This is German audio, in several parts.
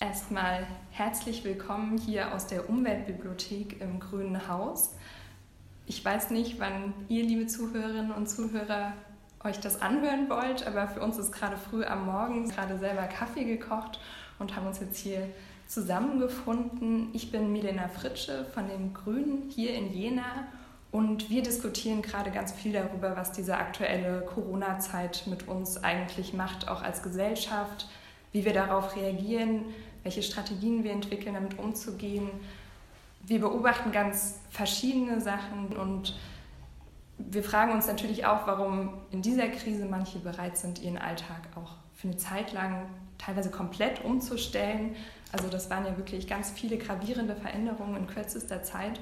Erstmal herzlich willkommen hier aus der Umweltbibliothek im Grünen Haus. Ich weiß nicht, wann ihr, liebe Zuhörerinnen und Zuhörer, euch das anhören wollt, aber für uns ist gerade früh am Morgen gerade selber Kaffee gekocht und haben uns jetzt hier zusammengefunden. Ich bin Milena Fritsche von den Grünen hier in Jena und wir diskutieren gerade ganz viel darüber, was diese aktuelle Corona-Zeit mit uns eigentlich macht, auch als Gesellschaft, wie wir darauf reagieren, welche Strategien wir entwickeln, damit umzugehen. Wir beobachten ganz verschiedene Sachen und wir fragen uns natürlich auch, warum in dieser Krise manche bereit sind, ihren Alltag auch für eine Zeit lang teilweise komplett umzustellen. Also das waren ja wirklich ganz viele gravierende Veränderungen in kürzester Zeit.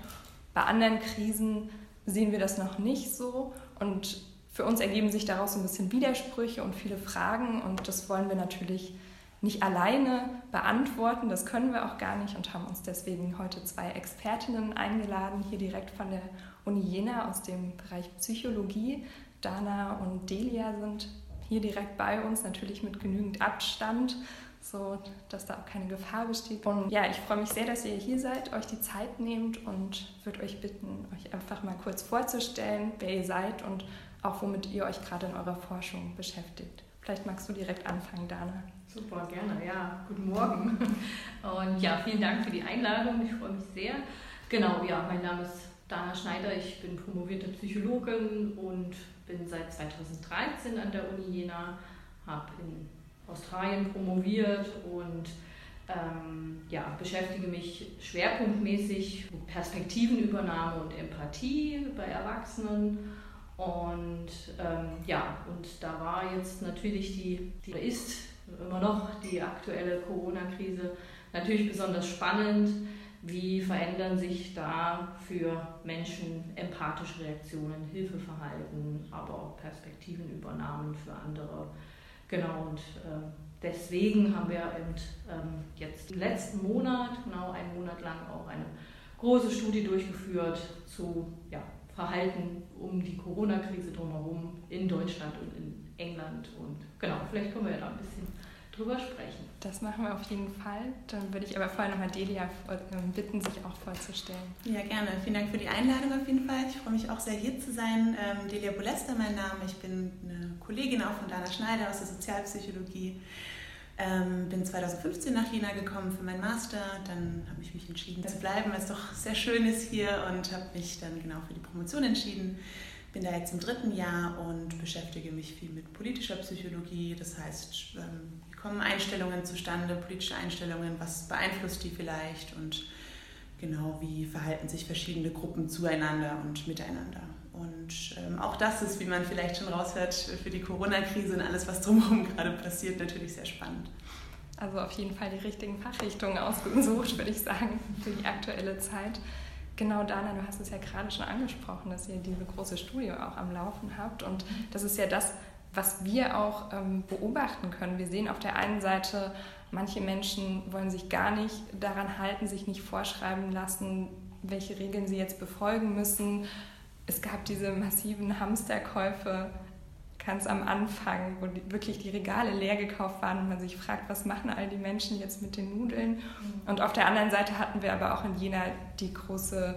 Bei anderen Krisen sehen wir das noch nicht so und für uns ergeben sich daraus ein bisschen Widersprüche und viele Fragen und das wollen wir natürlich nicht alleine beantworten, das können wir auch gar nicht und haben uns deswegen heute zwei Expertinnen eingeladen, hier direkt von der Uni Jena aus dem Bereich Psychologie. Dana und Delia sind hier direkt bei uns, natürlich mit genügend Abstand, so dass da auch keine Gefahr besteht. Und ja, ich freue mich sehr, dass ihr hier seid, euch die Zeit nehmt und würde euch bitten, euch einfach mal kurz vorzustellen, wer ihr seid und auch womit ihr euch gerade in eurer Forschung beschäftigt. Vielleicht magst du direkt anfangen, Dana. Super, gerne. Ja, guten Morgen. Und ja, vielen Dank für die Einladung. Ich freue mich sehr. Genau, ja, mein Name ist Dana Schneider. Ich bin promovierte Psychologin und bin seit 2013 an der Uni Jena, habe in Australien promoviert und ähm, ja, beschäftige mich schwerpunktmäßig mit Perspektivenübernahme und Empathie bei Erwachsenen. Und ähm, ja, und da war jetzt natürlich die, die ist immer noch die aktuelle Corona-Krise natürlich besonders spannend. Wie verändern sich da für Menschen empathische Reaktionen, Hilfeverhalten, aber auch Perspektivenübernahmen für andere? Genau, und äh, deswegen haben wir eben, ähm, jetzt im letzten Monat, genau einen Monat lang, auch eine große Studie durchgeführt zu ja, Verhalten um die Corona-Krise drumherum in Deutschland und in England. Und genau, vielleicht können wir ja da ein bisschen drüber sprechen. Das machen wir auf jeden Fall. Dann würde ich aber vorher nochmal Delia ähm, bitten, sich auch vorzustellen. Ja, gerne. Vielen Dank für die Einladung auf jeden Fall. Ich freue mich auch sehr, hier zu sein. Ähm, Delia Bolester, mein Name. Ich bin eine Kollegin auch von Dana Schneider aus der Sozialpsychologie. Ähm, bin 2015 nach Jena gekommen für meinen Master. Dann habe ich mich entschieden zu bleiben, weil es doch sehr schön ist hier und habe mich dann genau für die Promotion entschieden bin da jetzt im dritten Jahr und beschäftige mich viel mit politischer Psychologie. Das heißt, ähm, wie kommen Einstellungen zustande, politische Einstellungen, was beeinflusst die vielleicht und genau wie verhalten sich verschiedene Gruppen zueinander und miteinander. Und ähm, auch das ist, wie man vielleicht schon raushört, für die Corona-Krise und alles, was drumherum gerade passiert, natürlich sehr spannend. Also auf jeden Fall die richtigen Fachrichtungen ausgesucht, würde ich sagen, für die aktuelle Zeit. Genau, Dana, du hast es ja gerade schon angesprochen, dass ihr diese große Studie auch am Laufen habt. Und das ist ja das, was wir auch ähm, beobachten können. Wir sehen auf der einen Seite, manche Menschen wollen sich gar nicht daran halten, sich nicht vorschreiben lassen, welche Regeln sie jetzt befolgen müssen. Es gab diese massiven Hamsterkäufe ganz am Anfang, wo die, wirklich die Regale leer gekauft waren und man sich fragt, was machen all die Menschen jetzt mit den Nudeln? Mhm. Und auf der anderen Seite hatten wir aber auch in Jena die große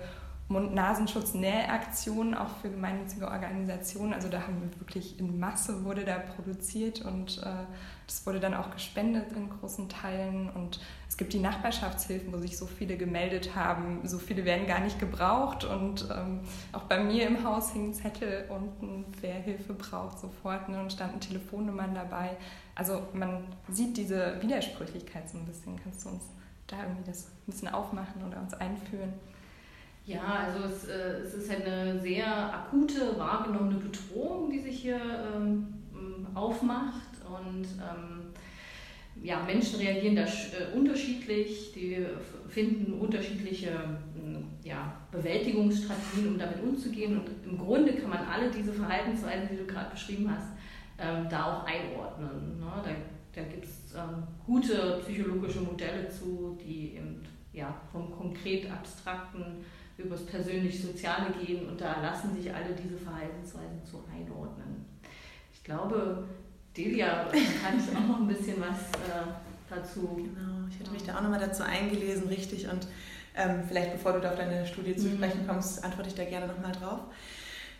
Mund-Nasenschutz-Nähaktion auch für gemeinnützige Organisationen. Also da haben wir wirklich in Masse wurde da produziert und äh, das wurde dann auch gespendet in großen Teilen. Und es gibt die Nachbarschaftshilfen, wo sich so viele gemeldet haben. So viele werden gar nicht gebraucht. Und ähm, auch bei mir im Haus hingen Zettel unten, wer Hilfe braucht, sofort. Ne? Und standen Telefonnummern dabei. Also man sieht diese Widersprüchlichkeit so ein bisschen. Kannst du uns da irgendwie das ein bisschen aufmachen oder uns einführen? Ja, also es, äh, es ist eine sehr akute, wahrgenommene Bedrohung, die sich hier ähm, aufmacht. Und ähm, ja, Menschen reagieren da äh, unterschiedlich, die finden unterschiedliche äh, ja, Bewältigungsstrategien, um damit umzugehen. Und im Grunde kann man alle diese Verhaltensweisen, die du gerade beschrieben hast, ähm, da auch einordnen. Ne? Da, da gibt es ähm, gute psychologische Modelle zu, die eben, ja, vom konkret abstrakten übers persönlich-soziale gehen und da lassen sich alle diese Verhaltensweisen zu einordnen. Ich glaube, Delia kann ich auch noch ein bisschen was äh, dazu. Genau, ich hatte mich da auch nochmal dazu eingelesen, richtig. Und ähm, vielleicht bevor du da auf deine Studie zu mhm. sprechen kommst, antworte ich da gerne nochmal drauf.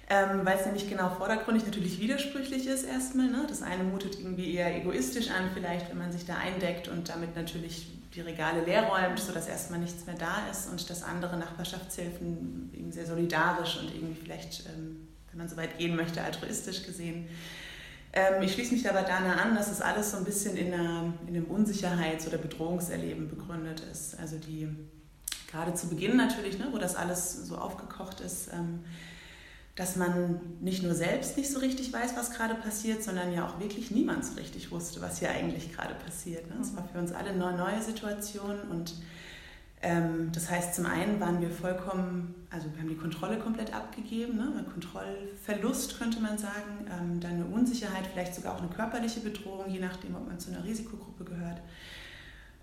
Ähm, weil es nämlich genau vordergründig natürlich widersprüchlich ist erstmal. Ne? Das eine mutet irgendwie eher egoistisch an, vielleicht, wenn man sich da eindeckt und damit natürlich die Regale leer räumt, sodass erstmal nichts mehr da ist. Und das andere Nachbarschaftshilfen eben sehr solidarisch und irgendwie vielleicht, ähm, wenn man so weit gehen möchte, altruistisch gesehen. Ähm, ich schließe mich dabei Dana an, dass es alles so ein bisschen in, einer, in einem Unsicherheits- oder Bedrohungserleben begründet ist. Also die gerade zu Beginn natürlich, ne, wo das alles so aufgekocht ist, ähm, dass man nicht nur selbst nicht so richtig weiß, was gerade passiert, sondern ja auch wirklich niemand so richtig wusste, was hier eigentlich gerade passiert. Ne? Das war für uns alle eine neue Situation und das heißt, zum einen waren wir vollkommen, also wir haben die Kontrolle komplett abgegeben, ne? ein Kontrollverlust könnte man sagen, ähm, dann eine Unsicherheit, vielleicht sogar auch eine körperliche Bedrohung, je nachdem, ob man zu einer Risikogruppe gehört.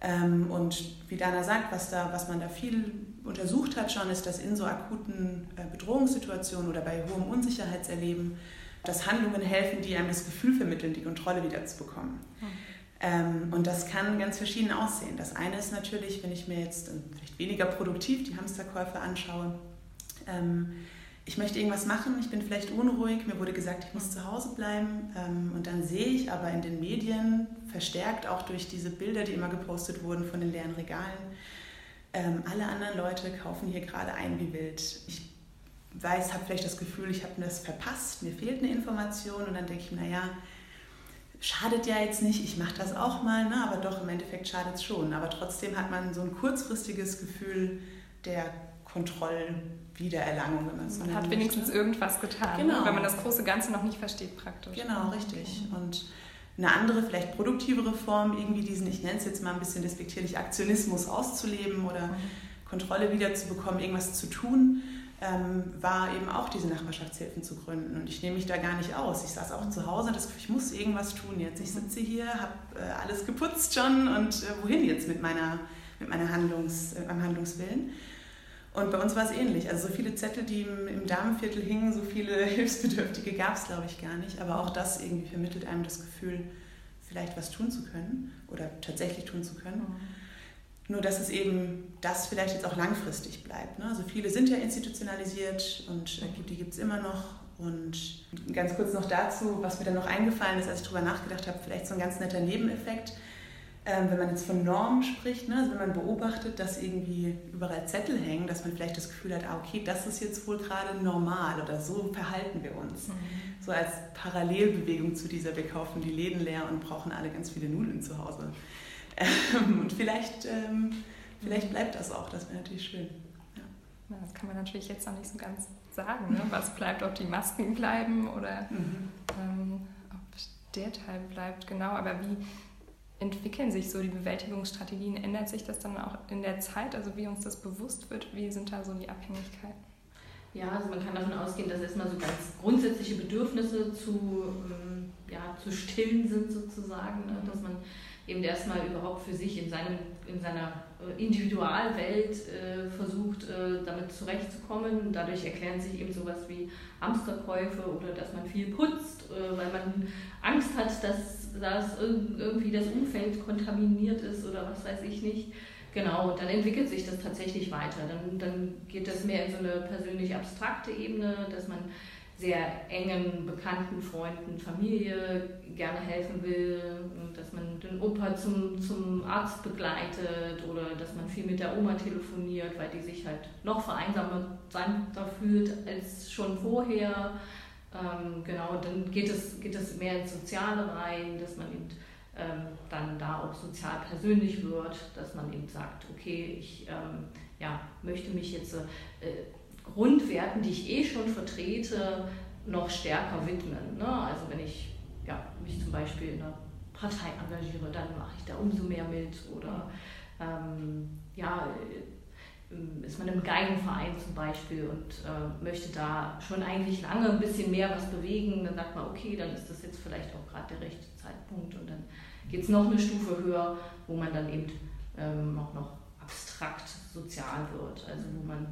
Ähm, und wie Dana sagt, was, da, was man da viel untersucht hat schon, ist, dass in so akuten äh, Bedrohungssituationen oder bei hohem Unsicherheitserleben, dass Handlungen helfen, die einem das Gefühl vermitteln, die Kontrolle wieder zu bekommen. Mhm. Und das kann ganz verschieden aussehen. Das eine ist natürlich, wenn ich mir jetzt vielleicht weniger produktiv die Hamsterkäufe anschaue, ähm, ich möchte irgendwas machen, ich bin vielleicht unruhig, mir wurde gesagt, ich muss zu Hause bleiben ähm, und dann sehe ich aber in den Medien, verstärkt auch durch diese Bilder, die immer gepostet wurden von den leeren Regalen, ähm, alle anderen Leute kaufen hier gerade ein wie wild. Ich weiß, habe vielleicht das Gefühl, ich habe das verpasst, mir fehlt eine Information und dann denke ich, naja, schadet ja jetzt nicht, ich mache das auch mal, ne? aber doch im Endeffekt schadet es schon. Aber trotzdem hat man so ein kurzfristiges Gefühl der Kontrollwiedererlangung, wenn man es so Man hat wenigstens möchte. irgendwas getan, ne? genau. wenn man das große Ganze noch nicht versteht praktisch. Genau, richtig. Und eine andere, vielleicht produktivere Form, irgendwie diesen, ich nenne es jetzt mal ein bisschen despektierlich, Aktionismus auszuleben oder mhm. Kontrolle wiederzubekommen, irgendwas zu tun, ähm, war eben auch diese Nachbarschaftshilfen zu gründen. Und ich nehme mich da gar nicht aus. Ich saß auch zu Hause und das Gefühl, ich muss irgendwas tun jetzt. Ich sitze hier, habe äh, alles geputzt schon und äh, wohin jetzt mit, meiner, mit, meiner Handlungs, äh, meinem Handlungswillen? Und bei uns war es ähnlich. Also so viele Zettel, die im, im Damenviertel hingen, so viele Hilfsbedürftige gab es, glaube ich, gar nicht. Aber auch das irgendwie vermittelt einem das Gefühl, vielleicht was tun zu können oder tatsächlich tun zu können. Mhm. Nur dass es eben das vielleicht jetzt auch langfristig bleibt. Ne? Also viele sind ja institutionalisiert und äh, die gibt es immer noch. Und ganz kurz noch dazu, was mir dann noch eingefallen ist, als ich darüber nachgedacht habe, vielleicht so ein ganz netter Nebeneffekt ähm, wenn man jetzt von Normen spricht, ne, also wenn man beobachtet, dass irgendwie überall Zettel hängen, dass man vielleicht das Gefühl hat, ah, okay, das ist jetzt wohl gerade normal oder so verhalten wir uns. Mhm. So als Parallelbewegung zu dieser, wir kaufen die Läden leer und brauchen alle ganz viele Nudeln zu Hause. Ähm, und vielleicht, ähm, vielleicht bleibt das auch, das wäre natürlich schön. Ja. Das kann man natürlich jetzt noch nicht so ganz sagen, ne? was bleibt, ob die Masken bleiben oder mhm. ähm, ob der Teil bleibt, genau. Aber wie entwickeln sich so die Bewältigungsstrategien? Ändert sich das dann auch in der Zeit, also wie uns das bewusst wird? Wie sind da so die Abhängigkeiten? Ja, also man kann davon ausgehen, dass erstmal so ganz grundsätzliche Bedürfnisse zu, ähm, ja, zu stillen sind sozusagen, ne? dass man eben erstmal überhaupt für sich in, seinem, in seiner äh, Individualwelt äh, versucht, äh, damit zurechtzukommen. Dadurch erklären sich eben sowas wie Hamsterkäufe oder dass man viel putzt, äh, weil man Angst hat, dass, dass irgendwie das Umfeld kontaminiert ist oder was weiß ich nicht. Genau, dann entwickelt sich das tatsächlich weiter. Dann, dann geht das mehr in so eine persönlich abstrakte Ebene, dass man sehr engen Bekannten, Freunden, Familie gerne helfen will, dass man den Opa zum, zum Arzt begleitet oder dass man viel mit der Oma telefoniert, weil die sich halt noch vereinsamer fühlt als schon vorher. Ähm, genau, dann geht es, geht es mehr ins Soziale rein, dass man eben ähm, dann da auch sozial persönlich wird, dass man eben sagt, okay, ich ähm, ja, möchte mich jetzt äh, Grundwerten, die ich eh schon vertrete, noch stärker widmen. Ne? Also wenn ich ja, mich zum Beispiel in einer Partei engagiere, dann mache ich da umso mehr mit. Oder ähm, ja, äh, ist man im Geigenverein zum Beispiel und äh, möchte da schon eigentlich lange ein bisschen mehr was bewegen, dann sagt man, okay, dann ist das jetzt vielleicht auch gerade der rechte Zeitpunkt und dann geht es noch eine Stufe höher, wo man dann eben ähm, auch noch abstrakt sozial wird, also wo man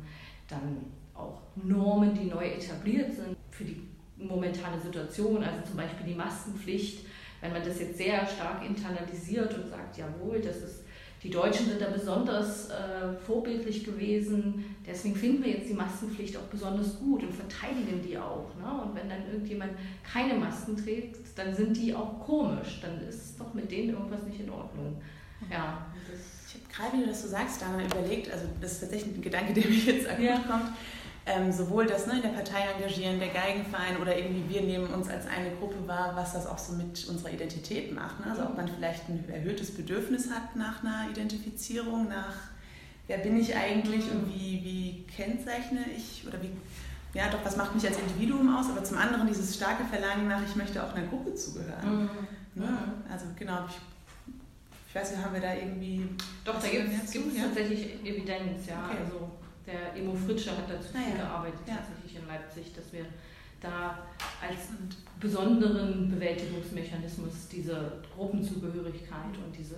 dann auch Normen, die neu etabliert sind für die momentane Situation, also zum Beispiel die Maskenpflicht, wenn man das jetzt sehr stark internalisiert und sagt, jawohl, das ist die Deutschen sind da besonders äh, vorbildlich gewesen. Deswegen finden wir jetzt die Maskenpflicht auch besonders gut und verteidigen die auch. Ne? Und wenn dann irgendjemand keine Masken trägt, dann sind die auch komisch. Dann ist doch mit denen irgendwas nicht in Ordnung. Ja, ich habe gerade, wie du das so sagst, da mal überlegt, also das ist tatsächlich ein Gedanke, der mir jetzt akut ja. kommt ähm, sowohl das ne, in der Partei engagieren, der Geigenverein oder irgendwie wir nehmen uns als eine Gruppe wahr, was das auch so mit unserer Identität macht. Ne? Also ob man vielleicht ein erhöhtes Bedürfnis hat nach einer Identifizierung, nach wer bin ich eigentlich und wie, wie kennzeichne ich oder wie, ja doch, was macht mich als Individuum aus, aber zum anderen dieses starke Verlangen nach, ich möchte auch einer Gruppe zugehören. Mhm. Ne? Also genau, ich, ich weiß nicht, haben wir da irgendwie... Doch, da gibt es ja? tatsächlich Evidenz, ja. Okay. Also der Emo Fritsche hat dazu viel ja. gearbeitet, ja. tatsächlich in Leipzig, dass wir da als besonderen Bewältigungsmechanismus diese Gruppenzugehörigkeit und diese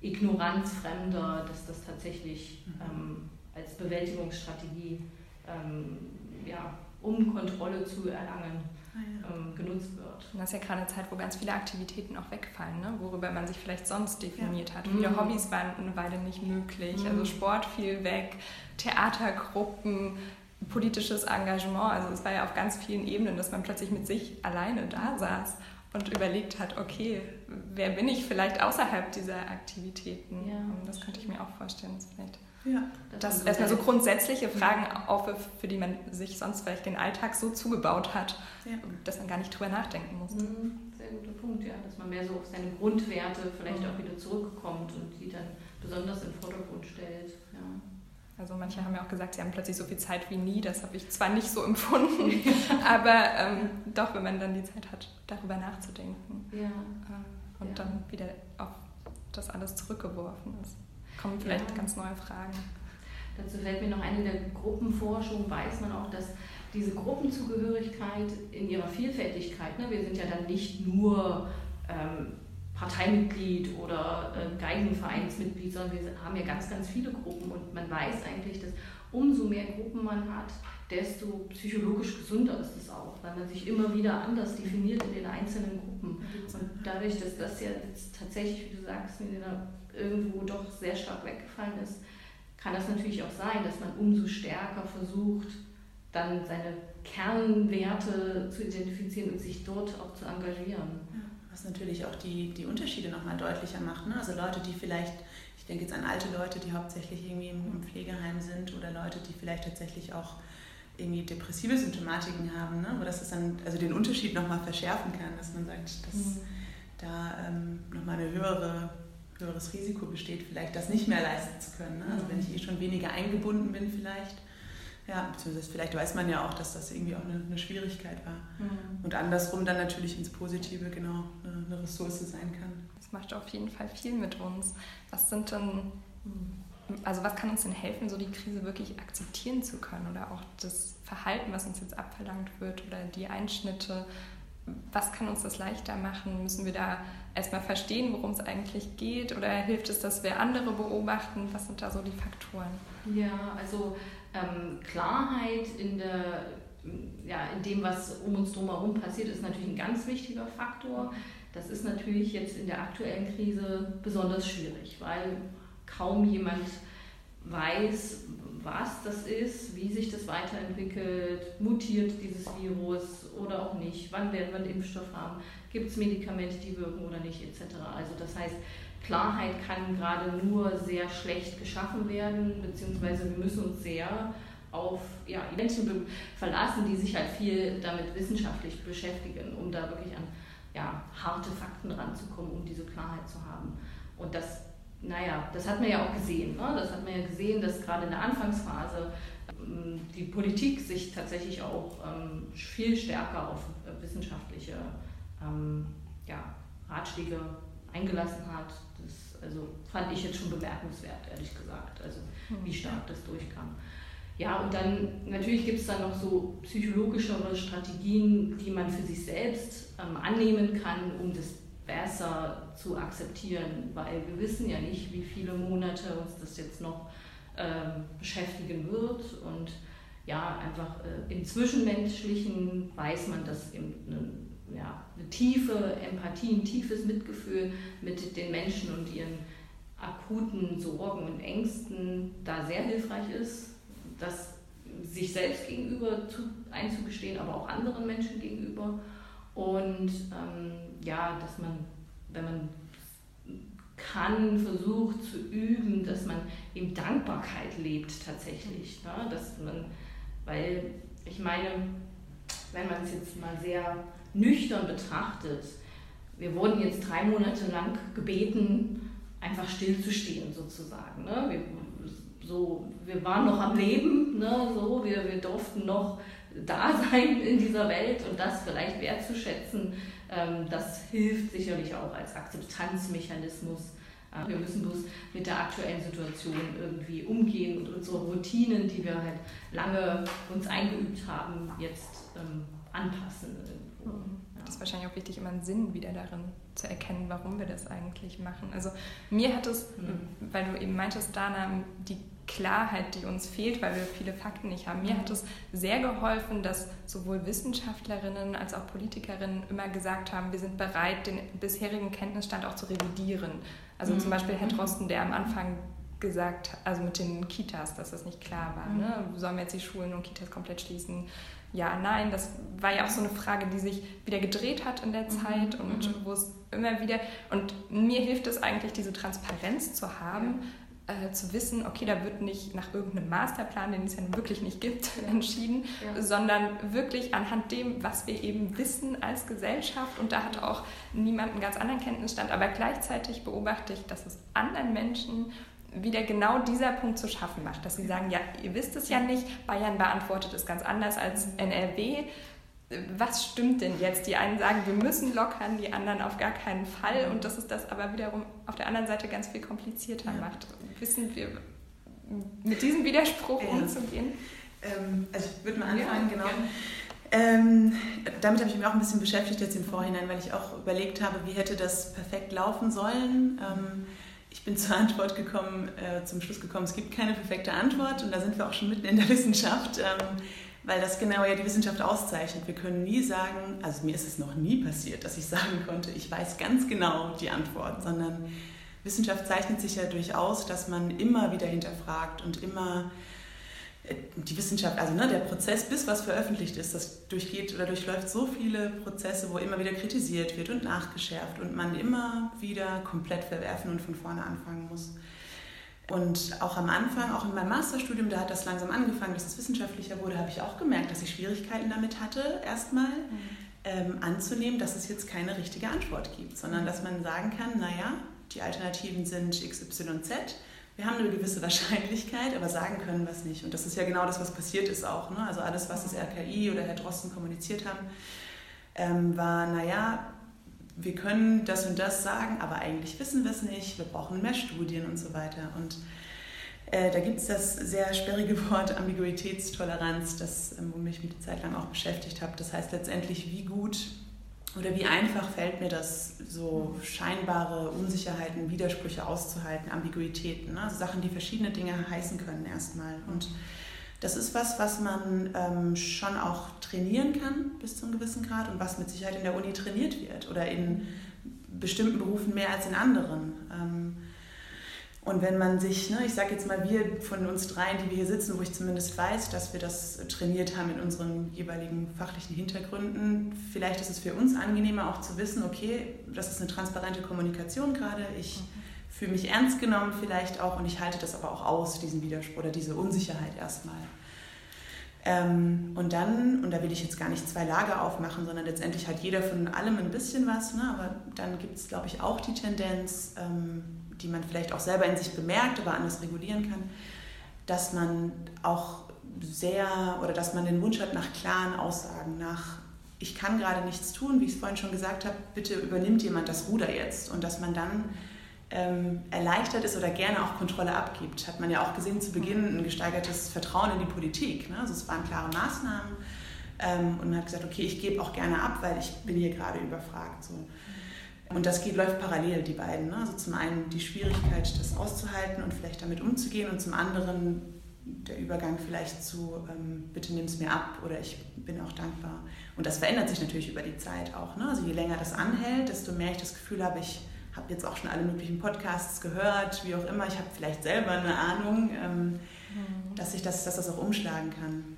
Ignoranz Fremder, dass das tatsächlich mhm. ähm, als Bewältigungsstrategie ähm, ja, um Kontrolle zu erlangen. Ähm, genutzt wird. Und das ist ja gerade eine Zeit, wo ganz viele Aktivitäten auch wegfallen, ne? worüber man sich vielleicht sonst definiert ja. hat. Viele mhm. Hobbys waren eine Weile nicht möglich, also mhm. also Sport fiel weg, Theatergruppen, politisches Engagement. Also es war ja auf ganz vielen Ebenen, dass man plötzlich mit sich alleine da saß und überlegt hat, okay, wer bin ich vielleicht außerhalb dieser Aktivitäten? Ja. Das könnte ich mir auch vorstellen. Das vielleicht ja, das, das erstmal so grundsätzliche Fragen aufwirft, für die man sich sonst vielleicht den Alltag so zugebaut hat, ja. dass man gar nicht drüber nachdenken muss. Mhm, sehr guter Punkt, ja, dass man mehr so auf seine Grundwerte vielleicht mhm. auch wieder zurückkommt und die dann besonders im Vordergrund stellt. Ja. Also manche haben ja auch gesagt, sie haben plötzlich so viel Zeit wie nie. Das habe ich zwar nicht so empfunden, aber ähm, doch, wenn man dann die Zeit hat, darüber nachzudenken ja. äh, und ja. dann wieder auf das alles zurückgeworfen ist kommen vielleicht ja. ganz neue Fragen. Dazu fällt mir noch ein, in der Gruppenforschung weiß man auch, dass diese Gruppenzugehörigkeit in ihrer Vielfältigkeit, ne, wir sind ja dann nicht nur ähm, Parteimitglied oder äh, Geigenvereinsmitglied, sondern wir haben ja ganz, ganz viele Gruppen und man weiß eigentlich, dass umso mehr Gruppen man hat, desto psychologisch gesünder ist es auch, weil man sich immer wieder anders definiert in den einzelnen Gruppen. Und dadurch, dass das ja jetzt tatsächlich, wie du sagst, irgendwo doch sehr stark weggefallen ist, kann das natürlich auch sein, dass man umso stärker versucht, dann seine Kernwerte zu identifizieren und sich dort auch zu engagieren. was natürlich auch die, die Unterschiede nochmal deutlicher macht. Ne? Also Leute, die vielleicht, ich denke jetzt an alte Leute, die hauptsächlich irgendwie im, im Pflegeheim sind oder Leute, die vielleicht tatsächlich auch irgendwie depressive Symptomatiken haben, ne? wo das dann also den Unterschied nochmal verschärfen kann, dass man sagt, dass mhm. da ähm, nochmal eine höhere, höheres Risiko besteht, vielleicht das nicht mehr leisten zu können. Ne? Also wenn ich eh schon weniger eingebunden bin vielleicht, ja, beziehungsweise vielleicht weiß man ja auch, dass das irgendwie auch eine, eine Schwierigkeit war. Mhm. Und andersrum dann natürlich ins Positive genau eine, eine Ressource sein kann. Das macht auf jeden Fall viel mit uns. Was sind denn also was kann uns denn helfen, so die Krise wirklich akzeptieren zu können oder auch das Verhalten, was uns jetzt abverlangt wird oder die Einschnitte, was kann uns das leichter machen? Müssen wir da erstmal verstehen, worum es eigentlich geht oder hilft es, dass wir andere beobachten? Was sind da so die Faktoren? Ja, also ähm, Klarheit in, der, ja, in dem, was um uns drumherum passiert, ist natürlich ein ganz wichtiger Faktor. Das ist natürlich jetzt in der aktuellen Krise besonders schwierig, weil kaum jemand weiß, was das ist, wie sich das weiterentwickelt, mutiert dieses Virus oder auch nicht, wann werden wir einen Impfstoff haben, gibt es Medikamente, die wirken oder nicht, etc. Also das heißt, Klarheit kann gerade nur sehr schlecht geschaffen werden, beziehungsweise wir müssen uns sehr auf ja, Menschen verlassen, die sich halt viel damit wissenschaftlich beschäftigen, um da wirklich an ja, harte Fakten ranzukommen, um diese Klarheit zu haben. Und das naja, das hat man ja auch gesehen. Ne? Das hat man ja gesehen, dass gerade in der Anfangsphase ähm, die Politik sich tatsächlich auch ähm, viel stärker auf äh, wissenschaftliche ähm, ja, Ratschläge eingelassen hat. Das also fand ich jetzt schon bemerkenswert, ehrlich gesagt, also wie mhm. stark das durchkam. Ja, und dann natürlich gibt es dann noch so psychologischere Strategien, die man für sich selbst ähm, annehmen kann, um das besser zu akzeptieren, weil wir wissen ja nicht, wie viele Monate uns das jetzt noch ähm, beschäftigen wird und ja, einfach äh, im Zwischenmenschlichen weiß man, dass eben eine ja, eine tiefe Empathie, ein tiefes Mitgefühl mit den Menschen und ihren akuten Sorgen und Ängsten da sehr hilfreich ist, das sich selbst gegenüber zu, einzugestehen, aber auch anderen Menschen gegenüber. Und ähm, ja, dass man, wenn man kann, versucht zu üben, dass man eben Dankbarkeit lebt tatsächlich. Ne? Dass man, weil ich meine, wenn man es jetzt mal sehr nüchtern betrachtet, wir wurden jetzt drei Monate lang gebeten, einfach stillzustehen sozusagen. Ne? Wir, so, wir waren noch am Leben, ne? so, wir, wir durften noch da sein in dieser Welt und das vielleicht wertzuschätzen, ähm, das hilft sicherlich auch als Akzeptanzmechanismus. Äh, wir müssen bloß mit der aktuellen Situation irgendwie umgehen und unsere Routinen, die wir halt lange uns eingeübt haben, jetzt ähm, anpassen. Irgendwo. Mhm. Das ist wahrscheinlich auch wichtig, immer einen Sinn wieder darin zu erkennen, warum wir das eigentlich machen. Also mir hat es, mhm. weil du eben meintest, Dana, die Klarheit, die uns fehlt, weil wir viele Fakten nicht haben. Mir hat es sehr geholfen, dass sowohl Wissenschaftlerinnen als auch Politikerinnen immer gesagt haben, wir sind bereit, den bisherigen Kenntnisstand auch zu revidieren. Also mhm. zum Beispiel Herr Drosten, der am Anfang gesagt, also mit den Kitas, dass das nicht klar war. Ne? Mhm. Ne? Sollen wir jetzt die Schulen und Kitas komplett schließen? Ja, nein, das war ja auch so eine Frage, die sich wieder gedreht hat in der mhm. Zeit und mhm. wo es immer wieder, und mir hilft es eigentlich, diese Transparenz zu haben, äh, zu wissen, okay, da wird nicht nach irgendeinem Masterplan, den es ja wirklich nicht gibt, entschieden, ja. sondern wirklich anhand dem, was wir eben wissen als Gesellschaft. Und da hat auch niemand einen ganz anderen Kenntnisstand. Aber gleichzeitig beobachte ich, dass es anderen Menschen wieder genau dieser Punkt zu schaffen macht, dass sie sagen, ja, ihr wisst es ja nicht, Bayern beantwortet es ganz anders als NRW was stimmt denn jetzt? Die einen sagen, wir müssen lockern, die anderen auf gar keinen Fall. Und dass es das aber wiederum auf der anderen Seite ganz viel komplizierter ja. macht. Wissen wir mit diesem Widerspruch ja. umzugehen? Ähm, also ich würde mal anfangen, ja, genau. Ähm, damit habe ich mich auch ein bisschen beschäftigt jetzt im Vorhinein, weil ich auch überlegt habe, wie hätte das perfekt laufen sollen. Ähm, ich bin zur Antwort gekommen, äh, zum Schluss gekommen, es gibt keine perfekte Antwort und da sind wir auch schon mitten in der Wissenschaft. Ähm, weil das genau ja die Wissenschaft auszeichnet. Wir können nie sagen, also mir ist es noch nie passiert, dass ich sagen konnte, ich weiß ganz genau die Antwort, sondern Wissenschaft zeichnet sich ja durchaus, dass man immer wieder hinterfragt und immer äh, die Wissenschaft, also ne, der Prozess, bis was veröffentlicht ist, das durchgeht oder durchläuft so viele Prozesse, wo immer wieder kritisiert wird und nachgeschärft und man immer wieder komplett verwerfen und von vorne anfangen muss. Und auch am Anfang, auch in meinem Masterstudium, da hat das langsam angefangen, dass es wissenschaftlicher wurde, habe ich auch gemerkt, dass ich Schwierigkeiten damit hatte, erstmal mhm. ähm, anzunehmen, dass es jetzt keine richtige Antwort gibt, sondern dass man sagen kann, naja, die Alternativen sind XYZ, wir haben eine gewisse Wahrscheinlichkeit, aber sagen können wir es nicht. Und das ist ja genau das, was passiert ist auch. Ne? Also alles, was das RKI oder Herr Drosten kommuniziert haben, ähm, war, naja, wir können das und das sagen, aber eigentlich wissen wir es nicht, wir brauchen mehr Studien und so weiter. Und äh, da gibt es das sehr sperrige Wort Ambiguitätstoleranz, das, ähm, womit ich mich eine Zeit lang auch beschäftigt habe. Das heißt letztendlich, wie gut oder wie einfach fällt mir das, so scheinbare Unsicherheiten, Widersprüche auszuhalten, Ambiguitäten, ne? also Sachen, die verschiedene Dinge heißen können erstmal. Und das ist was, was man ähm, schon auch trainieren kann bis zu einem gewissen Grad und was mit Sicherheit in der Uni trainiert wird oder in bestimmten Berufen mehr als in anderen. Ähm, und wenn man sich, ne, ich sage jetzt mal, wir von uns dreien, die wir hier sitzen, wo ich zumindest weiß, dass wir das trainiert haben in unseren jeweiligen fachlichen Hintergründen, vielleicht ist es für uns angenehmer auch zu wissen, okay, das ist eine transparente Kommunikation gerade, ich mhm fühle mich ernst genommen vielleicht auch und ich halte das aber auch aus, diesen Widerspruch oder diese Unsicherheit erstmal. Ähm, und dann, und da will ich jetzt gar nicht zwei Lager aufmachen, sondern letztendlich hat jeder von allem ein bisschen was, ne? aber dann gibt es, glaube ich, auch die Tendenz, ähm, die man vielleicht auch selber in sich bemerkt, aber anders regulieren kann, dass man auch sehr oder dass man den Wunsch hat nach klaren Aussagen, nach ich kann gerade nichts tun, wie ich es vorhin schon gesagt habe, bitte übernimmt jemand das Ruder jetzt und dass man dann ähm, erleichtert ist oder gerne auch Kontrolle abgibt. Hat man ja auch gesehen zu Beginn ein gesteigertes Vertrauen in die Politik. Ne? Also es waren klare Maßnahmen ähm, und man hat gesagt, okay, ich gebe auch gerne ab, weil ich bin hier gerade überfragt. So. Und das geht, läuft parallel, die beiden. Ne? Also zum einen die Schwierigkeit, das auszuhalten und vielleicht damit umzugehen und zum anderen der Übergang vielleicht zu ähm, bitte nimm es mir ab oder ich bin auch dankbar. Und das verändert sich natürlich über die Zeit auch. Ne? Also je länger das anhält, desto mehr ich das Gefühl habe, ich habe jetzt auch schon alle möglichen Podcasts gehört, wie auch immer. Ich habe vielleicht selber eine Ahnung, ähm, mhm. dass, ich das, dass das auch umschlagen kann.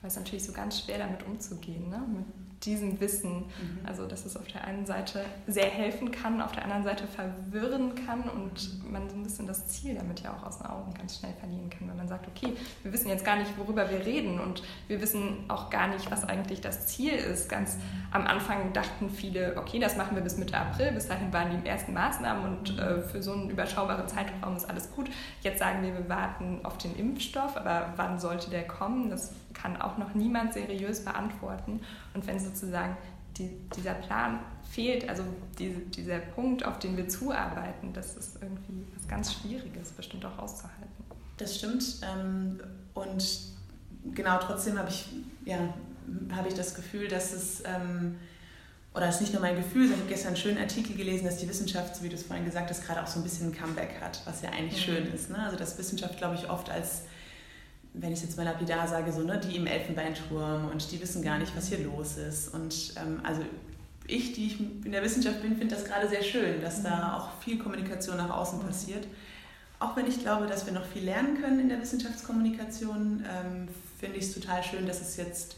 Weil es natürlich so ganz schwer damit umzugehen, ne? mit diesem Wissen. Mhm. Also, dass es auf der einen Seite sehr helfen kann, auf der anderen Seite verwirren kann und man so ein bisschen das Ziel damit ja auch aus den Augen ganz schnell verlieren kann, wenn man sagt, okay, wir wissen jetzt gar nicht, worüber wir reden und wir wissen auch gar nicht, was eigentlich das Ziel ist. Ganz am Anfang dachten viele, okay, das machen wir bis Mitte April, bis dahin waren die ersten Maßnahmen und äh, für so einen überschaubaren Zeitraum ist alles gut. Jetzt sagen wir, wir warten auf den Impfstoff, aber wann sollte der kommen? Das kann auch noch niemand seriös beantworten. Und wenn sozusagen die, dieser Plan fehlt, also die, dieser Punkt, auf den wir zuarbeiten, das ist irgendwie was ganz Schwieriges, bestimmt auch auszuhalten. Das stimmt. Ähm, und genau trotzdem habe ich, ja, habe ich das Gefühl, dass es, ähm, oder es ist nicht nur mein Gefühl, sondern ich habe gestern einen schönen Artikel gelesen, dass die Wissenschaft, so wie du es vorhin gesagt hast, gerade auch so ein bisschen ein Comeback hat, was ja eigentlich mhm. schön ist. Ne? Also dass Wissenschaft, glaube ich, oft als wenn ich es jetzt mal lapidar sage, so, ne, die im Elfenbeinturm und die wissen gar nicht, was hier los ist. Und ähm, also ich, die ich in der Wissenschaft bin, finde das gerade sehr schön, dass da mhm. auch viel Kommunikation nach außen passiert. Auch wenn ich glaube, dass wir noch viel lernen können in der Wissenschaftskommunikation, ähm, finde ich es total schön, dass es jetzt,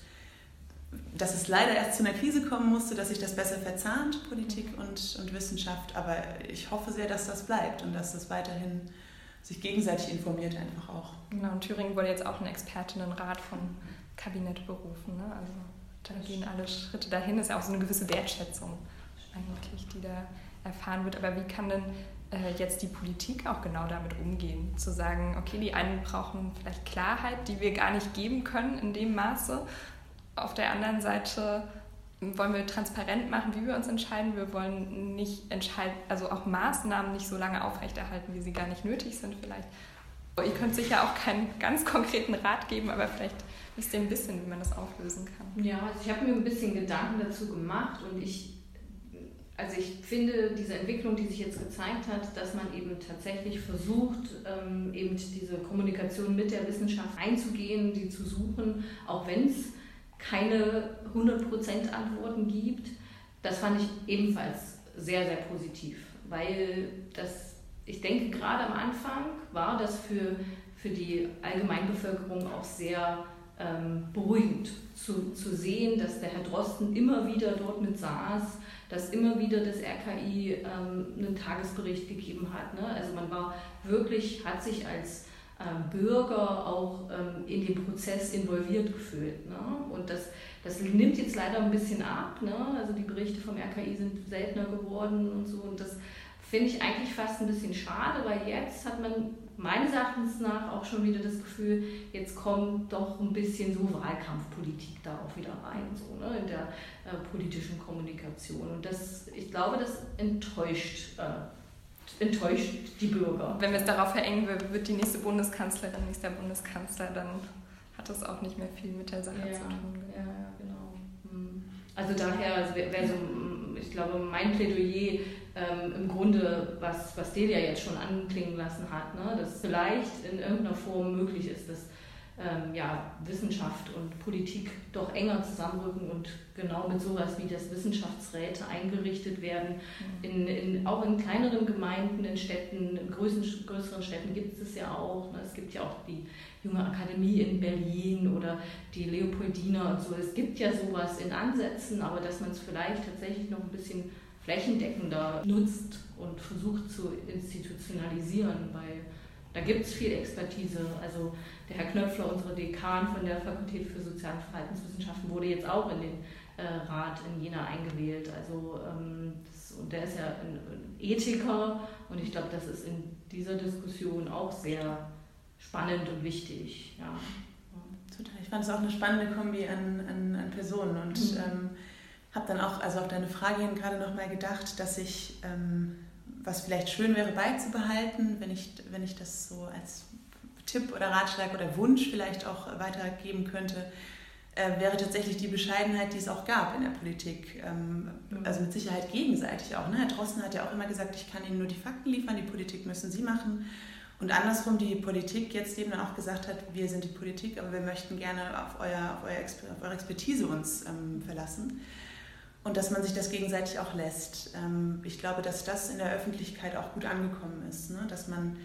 dass es leider erst zu einer Krise kommen musste, dass sich das besser verzahnt, Politik und, und Wissenschaft. Aber ich hoffe sehr, dass das bleibt und dass das weiterhin sich gegenseitig informiert einfach auch. Genau, und Thüringen wurde jetzt auch ein Expertinnenrat vom Kabinett berufen. Ne? Also da gehen alle Schritte dahin. Ist ja auch so eine gewisse Wertschätzung eigentlich, die da erfahren wird. Aber wie kann denn äh, jetzt die Politik auch genau damit umgehen? Zu sagen, okay, die einen brauchen vielleicht Klarheit, die wir gar nicht geben können in dem Maße. Auf der anderen Seite wollen wir transparent machen, wie wir uns entscheiden. Wir wollen nicht entscheiden, also auch Maßnahmen nicht so lange aufrechterhalten, wie sie gar nicht nötig sind vielleicht. Ihr könnt sicher auch keinen ganz konkreten Rat geben, aber vielleicht wisst ihr ein bisschen, wie man das auflösen kann. Ja, also ich habe mir ein bisschen Gedanken dazu gemacht und ich, also ich finde diese Entwicklung, die sich jetzt gezeigt hat, dass man eben tatsächlich versucht, ähm, eben diese Kommunikation mit der Wissenschaft einzugehen, die zu suchen, auch wenn es keine 100% Antworten gibt. Das fand ich ebenfalls sehr, sehr positiv, weil das, ich denke, gerade am Anfang war das für, für die Allgemeinbevölkerung auch sehr ähm, beruhigend zu, zu sehen, dass der Herr Drosten immer wieder dort mit saß, dass immer wieder das RKI ähm, einen Tagesbericht gegeben hat. Ne? Also man war wirklich, hat sich als Bürger auch ähm, in den Prozess involviert gefühlt. Ne? Und das, das nimmt jetzt leider ein bisschen ab. Ne? Also die Berichte vom RKI sind seltener geworden und so. Und das finde ich eigentlich fast ein bisschen schade, weil jetzt hat man meines Erachtens nach auch schon wieder das Gefühl, jetzt kommt doch ein bisschen so Wahlkampfpolitik da auch wieder rein, so ne, in der äh, politischen Kommunikation. Und das, ich glaube, das enttäuscht äh, enttäuscht die Bürger. Wenn wir es darauf verengen, wird die nächste Bundeskanzlerin, nächster Bundeskanzler, dann hat das auch nicht mehr viel mit der Sache ja, zu tun. Ja, ja, genau. Hm. Also daher also wäre so, ich glaube, mein Plädoyer ähm, im Grunde, was, was Delia jetzt schon anklingen lassen hat, ne, dass vielleicht in irgendeiner Form möglich ist, dass ähm, ja, Wissenschaft und Politik doch enger zusammenrücken und genau mit sowas wie das Wissenschaftsräte eingerichtet werden. Mhm. In, in, auch in kleineren Gemeinden, in Städten, in größeren, größeren Städten gibt es ja auch. Ne? Es gibt ja auch die Junge Akademie in Berlin oder die Leopoldina und so. Es gibt ja sowas in Ansätzen, aber dass man es vielleicht tatsächlich noch ein bisschen flächendeckender nutzt und versucht zu institutionalisieren, weil da gibt es viel Expertise. Also der Herr Knöpfler, unser Dekan von der Fakultät für Sozial- und Verhaltenswissenschaften, wurde jetzt auch in den äh, Rat in Jena eingewählt. Also ähm, das, und der ist ja ein, ein Ethiker und ich glaube, das ist in dieser Diskussion auch sehr spannend und wichtig. Ja. Total. Ich fand es auch eine spannende Kombi an, an, an Personen und mhm. ähm, habe dann auch also auf deine Frage hin gerade nochmal gedacht, dass ich ähm, was vielleicht schön wäre beizubehalten, wenn ich, wenn ich das so als Tipp oder Ratschlag oder Wunsch vielleicht auch weitergeben könnte, äh, wäre tatsächlich die Bescheidenheit, die es auch gab in der Politik. Ähm, also mit Sicherheit gegenseitig auch. Ne? Herr Drosten hat ja auch immer gesagt, ich kann Ihnen nur die Fakten liefern, die Politik müssen Sie machen. Und andersrum die Politik jetzt eben dann auch gesagt hat, wir sind die Politik, aber wir möchten gerne auf, euer, auf, euer, auf eure Expertise uns ähm, verlassen. Und dass man sich das gegenseitig auch lässt. Ähm, ich glaube, dass das in der Öffentlichkeit auch gut angekommen ist. Ne? Dass man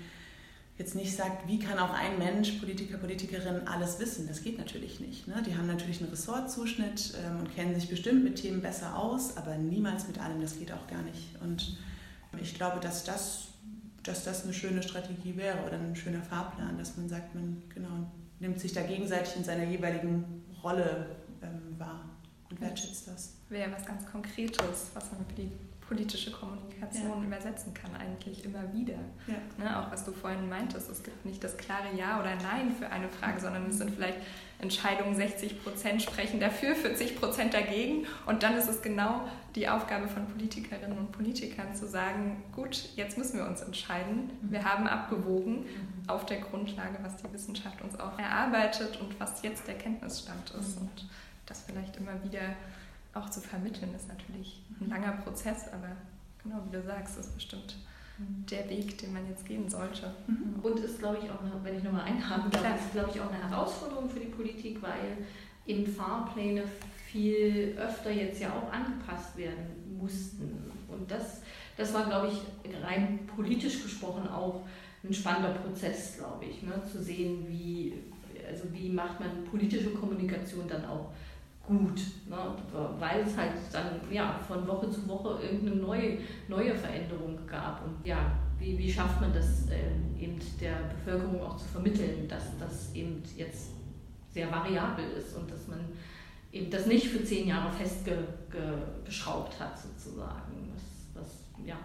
jetzt nicht sagt, wie kann auch ein Mensch, Politiker, Politikerin alles wissen. Das geht natürlich nicht. Ne? Die haben natürlich einen Ressortzuschnitt ähm, und kennen sich bestimmt mit Themen besser aus, aber niemals mit allem. Das geht auch gar nicht. Und ich glaube, dass das dass das eine schöne Strategie wäre oder ein schöner Fahrplan, dass man sagt, man genau nimmt sich da gegenseitig in seiner jeweiligen Rolle ähm, wahr und wertschätzt das. Wäre was ganz Konkretes, was man für die politische Kommunikation ja. übersetzen kann, eigentlich immer wieder. Ja. Ne, auch was du vorhin meintest, es gibt nicht das klare Ja oder Nein für eine Frage, sondern es sind vielleicht Entscheidungen, 60 Prozent sprechen dafür, 40 Prozent dagegen. Und dann ist es genau die Aufgabe von Politikerinnen und Politikern zu sagen, gut, jetzt müssen wir uns entscheiden. Wir haben abgewogen auf der Grundlage, was die Wissenschaft uns auch erarbeitet und was jetzt der Kenntnisstand ist. Mhm. Und das vielleicht immer wieder auch zu vermitteln, ist natürlich ein langer Prozess, aber genau wie du sagst, ist bestimmt mhm. der Weg, den man jetzt gehen sollte. Mhm. Und ist, glaube ich, auch, eine, wenn ich nochmal einhaken darf, ist, glaube ich, auch eine Herausforderung für die Politik, weil eben Fahrpläne viel öfter jetzt ja auch angepasst werden mussten. Und das, das war, glaube ich, rein politisch gesprochen auch ein spannender Prozess, glaube ich, ne? zu sehen, wie, also wie macht man politische Kommunikation dann auch gut, ne? weil es halt dann ja, von Woche zu Woche irgendeine neue, neue Veränderung gab. Und ja, wie, wie schafft man das äh, eben der Bevölkerung auch zu vermitteln, dass das eben jetzt sehr variabel ist und dass man eben das nicht für zehn Jahre festgeschraubt hat sozusagen. Das, das, ja.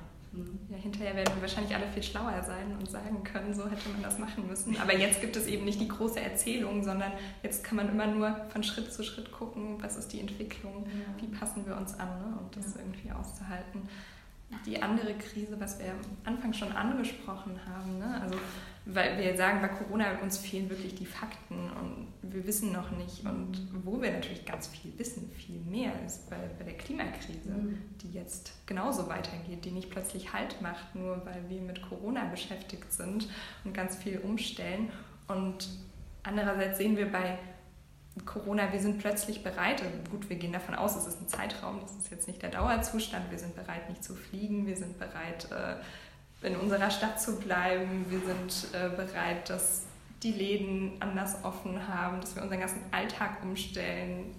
Ja, hinterher werden wir wahrscheinlich alle viel schlauer sein und sagen können, so hätte man das machen müssen. Aber jetzt gibt es eben nicht die große Erzählung, sondern jetzt kann man immer nur von Schritt zu Schritt gucken, was ist die Entwicklung, ja. wie passen wir uns an ne? und das ja. irgendwie auszuhalten. Die andere Krise, was wir am Anfang schon angesprochen haben, ne? also weil wir sagen, bei Corona uns fehlen wirklich die Fakten und wir wissen noch nicht. Und wo wir natürlich ganz viel wissen, viel mehr, ist bei, bei der Klimakrise, mhm. die jetzt genauso weitergeht, die nicht plötzlich Halt macht, nur weil wir mit Corona beschäftigt sind und ganz viel umstellen. Und andererseits sehen wir bei Corona, wir sind plötzlich bereit, gut, wir gehen davon aus, es ist ein Zeitraum, das ist jetzt nicht der Dauerzustand, wir sind bereit, nicht zu fliegen, wir sind bereit, äh, in unserer Stadt zu bleiben, wir sind äh, bereit, dass die Läden anders offen haben, dass wir unseren ganzen Alltag umstellen.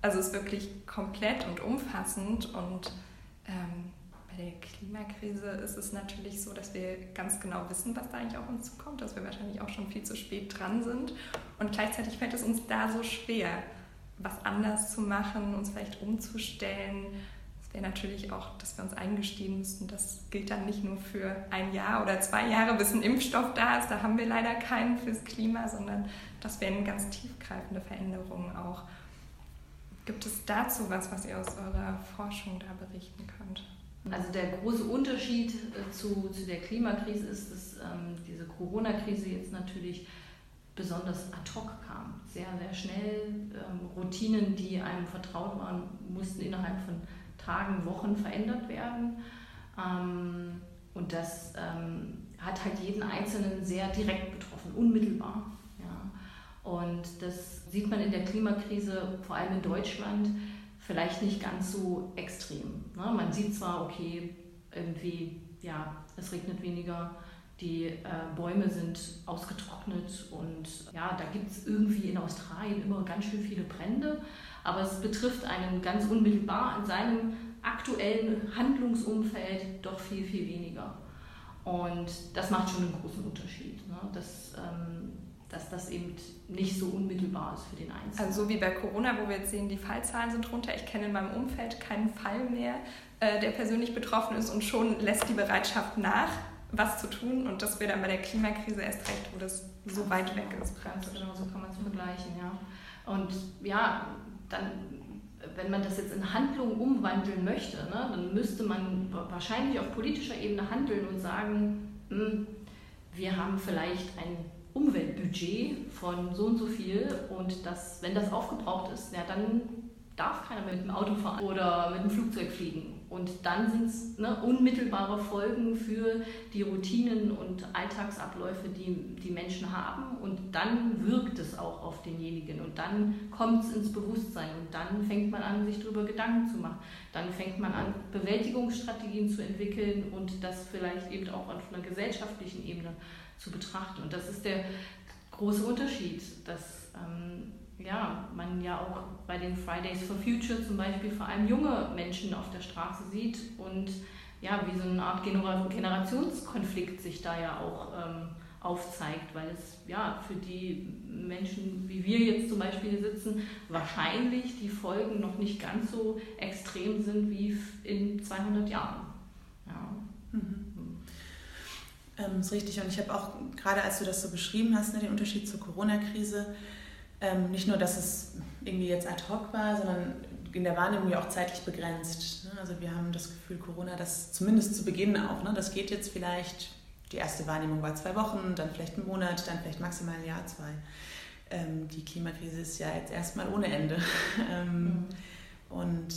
Also es ist wirklich komplett und umfassend und ähm, bei der Klimakrise ist es natürlich so, dass wir ganz genau wissen, was da eigentlich auf uns zukommt, dass wir wahrscheinlich auch schon viel zu spät dran sind. Und gleichzeitig fällt es uns da so schwer, was anders zu machen, uns vielleicht umzustellen, wäre natürlich auch, dass wir uns eingestehen müssten, das gilt dann nicht nur für ein Jahr oder zwei Jahre, bis ein Impfstoff da ist, da haben wir leider keinen fürs Klima, sondern das wären ganz tiefgreifende Veränderungen auch. Gibt es dazu was, was ihr aus eurer Forschung da berichten könnt? Also der große Unterschied äh, zu, zu der Klimakrise ist, dass ähm, diese Corona-Krise jetzt natürlich besonders ad hoc kam. Sehr, sehr schnell. Ähm, Routinen, die einem vertraut waren, mussten innerhalb von Tagen, Wochen verändert werden. Ähm, und das ähm, hat halt jeden Einzelnen sehr direkt betroffen, unmittelbar. Ja. Und das sieht man in der Klimakrise, vor allem in Deutschland, vielleicht nicht ganz so extrem. Ne? Man sieht zwar, okay, irgendwie, ja, es regnet weniger, die äh, Bäume sind ausgetrocknet und ja, da gibt es irgendwie in Australien immer ganz schön viele Brände, aber es betrifft einen ganz unmittelbar in seinem aktuellen Handlungsumfeld doch viel, viel weniger. Und das macht schon einen großen Unterschied, ne? dass, ähm, dass das eben nicht so unmittelbar ist für den Einzelnen. Also so wie bei Corona, wo wir jetzt sehen, die Fallzahlen sind runter. Ich kenne in meinem Umfeld keinen Fall mehr, äh, der persönlich betroffen ist und schon lässt die Bereitschaft nach, was zu tun. Und das wäre dann bei der Klimakrise erst recht, wo das so weit weg ist. Ganz genau, so kann man es vergleichen, ja. Und ja, dann, wenn man das jetzt in Handlung umwandeln möchte, ne, dann müsste man wahrscheinlich auf politischer Ebene handeln und sagen, mh, hm, wir haben vielleicht ein Umweltbudget von so und so viel und das, wenn das aufgebraucht ist, ja, dann darf keiner mehr mit dem Auto fahren oder mit dem Flugzeug fliegen Und dann sind es ne, unmittelbare Folgen für die Routinen und Alltagsabläufe, die die Menschen haben. Und dann wirkt es auch auf denjenigen. Und dann kommt es ins Bewusstsein. Und dann fängt man an, sich darüber Gedanken zu machen. Dann fängt man an, Bewältigungsstrategien zu entwickeln und das vielleicht eben auch auf einer gesellschaftlichen Ebene zu betrachten. Und das ist der große Unterschied, dass ähm, ja, man ja auch bei den Fridays for Future zum Beispiel vor allem junge Menschen auf der Straße sieht und ja, wie so eine Art Generationskonflikt sich da ja auch ähm, aufzeigt, weil es ja für die Menschen, wie wir jetzt zum Beispiel hier sitzen, wahrscheinlich die Folgen noch nicht ganz so extrem sind wie in 200 Jahren. Ja. Mhm. Ähm, ist richtig. Und ich habe auch, gerade als du das so beschrieben hast, ne, den Unterschied zur Corona-Krise, ähm, nicht nur, dass es irgendwie jetzt ad hoc war, sondern in der Wahrnehmung ja auch zeitlich begrenzt. Ne? Also wir haben das Gefühl, Corona, das zumindest zu Beginn auch, ne? das geht jetzt vielleicht, die erste Wahrnehmung war zwei Wochen, dann vielleicht ein Monat, dann vielleicht maximal ein Jahr, zwei. Ähm, die Klimakrise ist ja jetzt erstmal ohne Ende. ähm, mhm. Und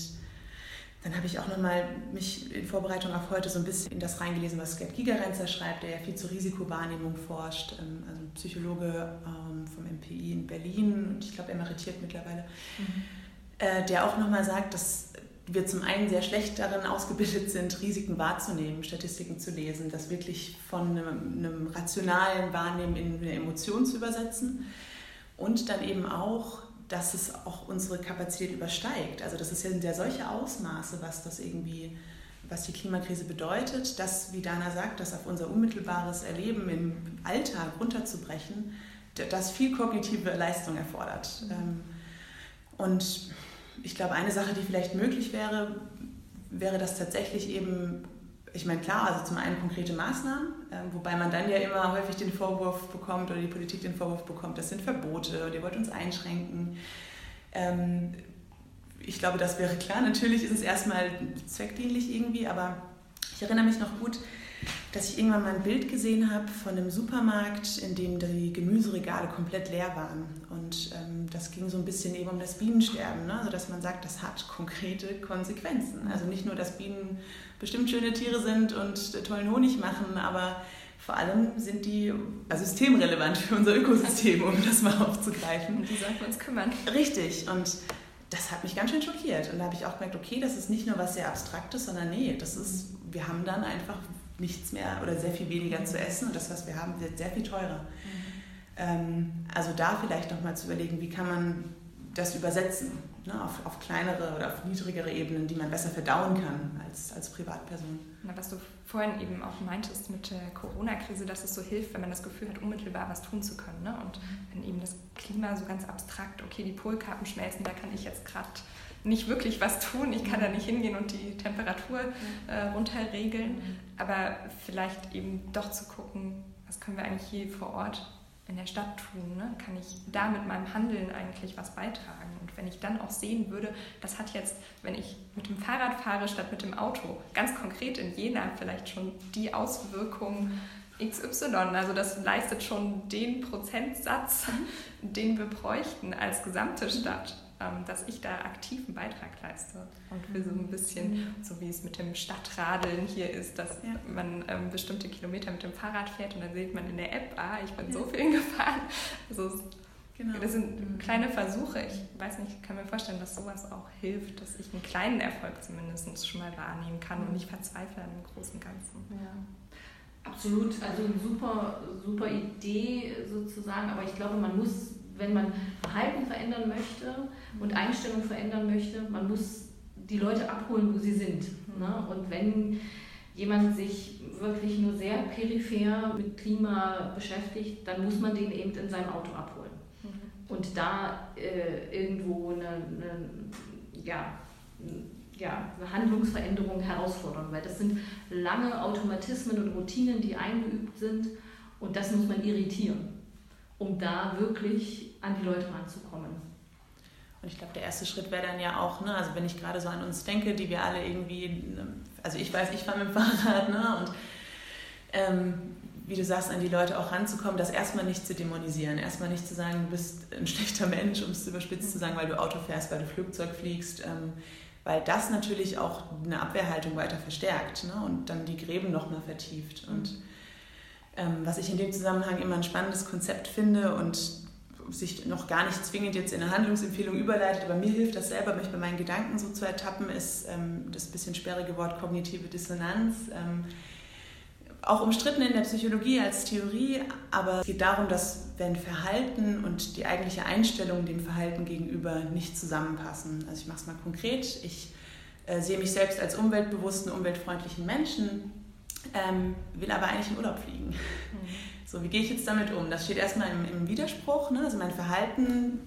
dann habe ich auch nochmal mich in Vorbereitung auf heute so ein bisschen in das reingelesen, was Gerd Gigerenzer schreibt, der ja viel zur Risikowahrnehmung forscht, ähm, also Psychologe ähm, vom MPI in Berlin und ich glaube emeritiert mittlerweile, mhm. Äh, der auch nochmal sagt, dass wir zum einen sehr schlecht darin ausgebildet sind, Risiken wahrzunehmen, Statistiken zu lesen, das wirklich von einem, einem rationalen Wahrnehmen in eine Emotion zu übersetzen. Und dann eben auch dass es auch unsere Kapazität übersteigt. Also das ist ja der solche Ausmaße, was das irgendwie, was die Klimakrise bedeutet, dass, wie Dana sagt, das auf unser unmittelbares Erleben im Alltag runterzubrechen, das viel kognitive Leistung erfordert. Ähm, und ich glaube, eine Sache, die vielleicht möglich wäre, wäre das tatsächlich eben ich meine, klar, also zum einen konkrete Maßnahmen, äh, wobei man dann ja immer häufig den Vorwurf bekommt oder die Politik den Vorwurf bekommt, das sind Verbote und ihr wollt uns einschränken. Ähm, ich glaube, das wäre klar. Natürlich ist es erstmal zweckdienlich irgendwie, aber ich erinnere mich noch gut, dass ich irgendwann mal ein Bild gesehen habe von einem Supermarkt, in dem die Gemüseregale komplett leer waren. Und ähm, das ging so ein bisschen eben um das Bienensterben, ne? also dass man sagt, das hat konkrete Konsequenzen. Also nicht nur, dass Bienen bestimmt schöne Tiere sind und tollen Honig machen, aber vor allem sind die systemrelevant für unser Ökosystem, um das mal aufzugreifen. Und die sollten wir uns kümmern. Richtig. Und das hat mich ganz schön schockiert. Und da habe ich auch gemerkt, okay, das ist nicht nur was sehr Abstraktes, sondern nee, das ist, wir haben dann einfach nichts mehr oder sehr viel weniger zu essen und das, was wir haben, wird sehr viel teurer. Mhm. Ähm, also da vielleicht nochmal zu überlegen, wie kann man das übersetzen ne, auf, auf kleinere oder auf niedrigere Ebenen, die man besser verdauen kann als, als Privatperson. Na, was du vorhin eben auch meintest mit der Corona-Krise, dass es so hilft, wenn man das Gefühl hat, unmittelbar was tun zu können. Ne? Und wenn eben das Klima so ganz abstrakt, okay, die Polkappen schmelzen, da kann ich jetzt gerade nicht wirklich was tun. Ich kann da nicht hingehen und die Temperatur äh, runterregeln. Aber vielleicht eben doch zu gucken, was können wir eigentlich hier vor Ort in der Stadt tun? Ne? Kann ich da mit meinem Handeln eigentlich was beitragen? Und wenn ich dann auch sehen würde, das hat jetzt, wenn ich mit dem Fahrrad fahre statt mit dem Auto, ganz konkret in Jena vielleicht schon die Auswirkung XY. Also das leistet schon den Prozentsatz, mhm. den wir bräuchten als gesamte Stadt. Ähm, dass ich da aktiv einen Beitrag leiste und für so ein bisschen, mhm. so wie es mit dem Stadtradeln hier ist, dass ja. man ähm, bestimmte Kilometer mit dem Fahrrad fährt und dann sieht man in der App, ah, ich bin ja. so viel gefahren. Also genau. das sind mhm. kleine Versuche. Ich weiß nicht, ich kann mir vorstellen, dass sowas auch hilft, dass ich einen kleinen Erfolg zumindest schon mal wahrnehmen kann und nicht verzweifle an dem großen Ganzen. Ja. Absolut, also eine super, super Idee sozusagen, aber ich glaube, man muss wenn man Verhalten verändern möchte und Einstellung verändern möchte, man muss die Leute abholen, wo sie sind. Ne? Und wenn jemand sich wirklich nur sehr peripher mit Klima beschäftigt, dann muss man den eben in seinem Auto abholen. Mhm. Und da äh, irgendwo eine, eine, ja, ja, eine Handlungsveränderung herausfordern, weil das sind lange Automatismen und Routinen, die eingeübt sind und das muss man irritieren um da wirklich an die Leute ranzukommen. Und ich glaube, der erste Schritt wäre dann ja auch, ne, also wenn ich gerade so an uns denke, die wir alle irgendwie, also ich weiß, ich fahre mit dem Fahrrad, ne, und ähm, wie du sagst, an die Leute auch ranzukommen, das erstmal nicht zu dämonisieren, erstmal nicht zu sagen, du bist ein schlechter Mensch, um es überspitzt zu sagen, weil du Auto fährst, weil du Flugzeug fliegst, ähm, weil das natürlich auch eine Abwehrhaltung weiter verstärkt ne? und dann die Gräben nochmal vertieft. Und ähm, was ich in dem Zusammenhang immer ein spannendes Konzept finde und sich noch gar nicht zwingend jetzt in eine Handlungsempfehlung überleitet, aber mir hilft das selber, mich bei meinen Gedanken so zu ertappen, ist ähm, das bisschen sperrige Wort kognitive Dissonanz. Ähm, auch umstritten in der Psychologie als Theorie, aber es geht darum, dass wenn Verhalten und die eigentliche Einstellung dem Verhalten gegenüber nicht zusammenpassen. Also ich mache es mal konkret. Ich äh, sehe mich selbst als umweltbewussten, umweltfreundlichen Menschen, ähm, will aber eigentlich in Urlaub fliegen. Mhm. So, wie gehe ich jetzt damit um? Das steht erstmal im, im Widerspruch. Ne? Also mein Verhalten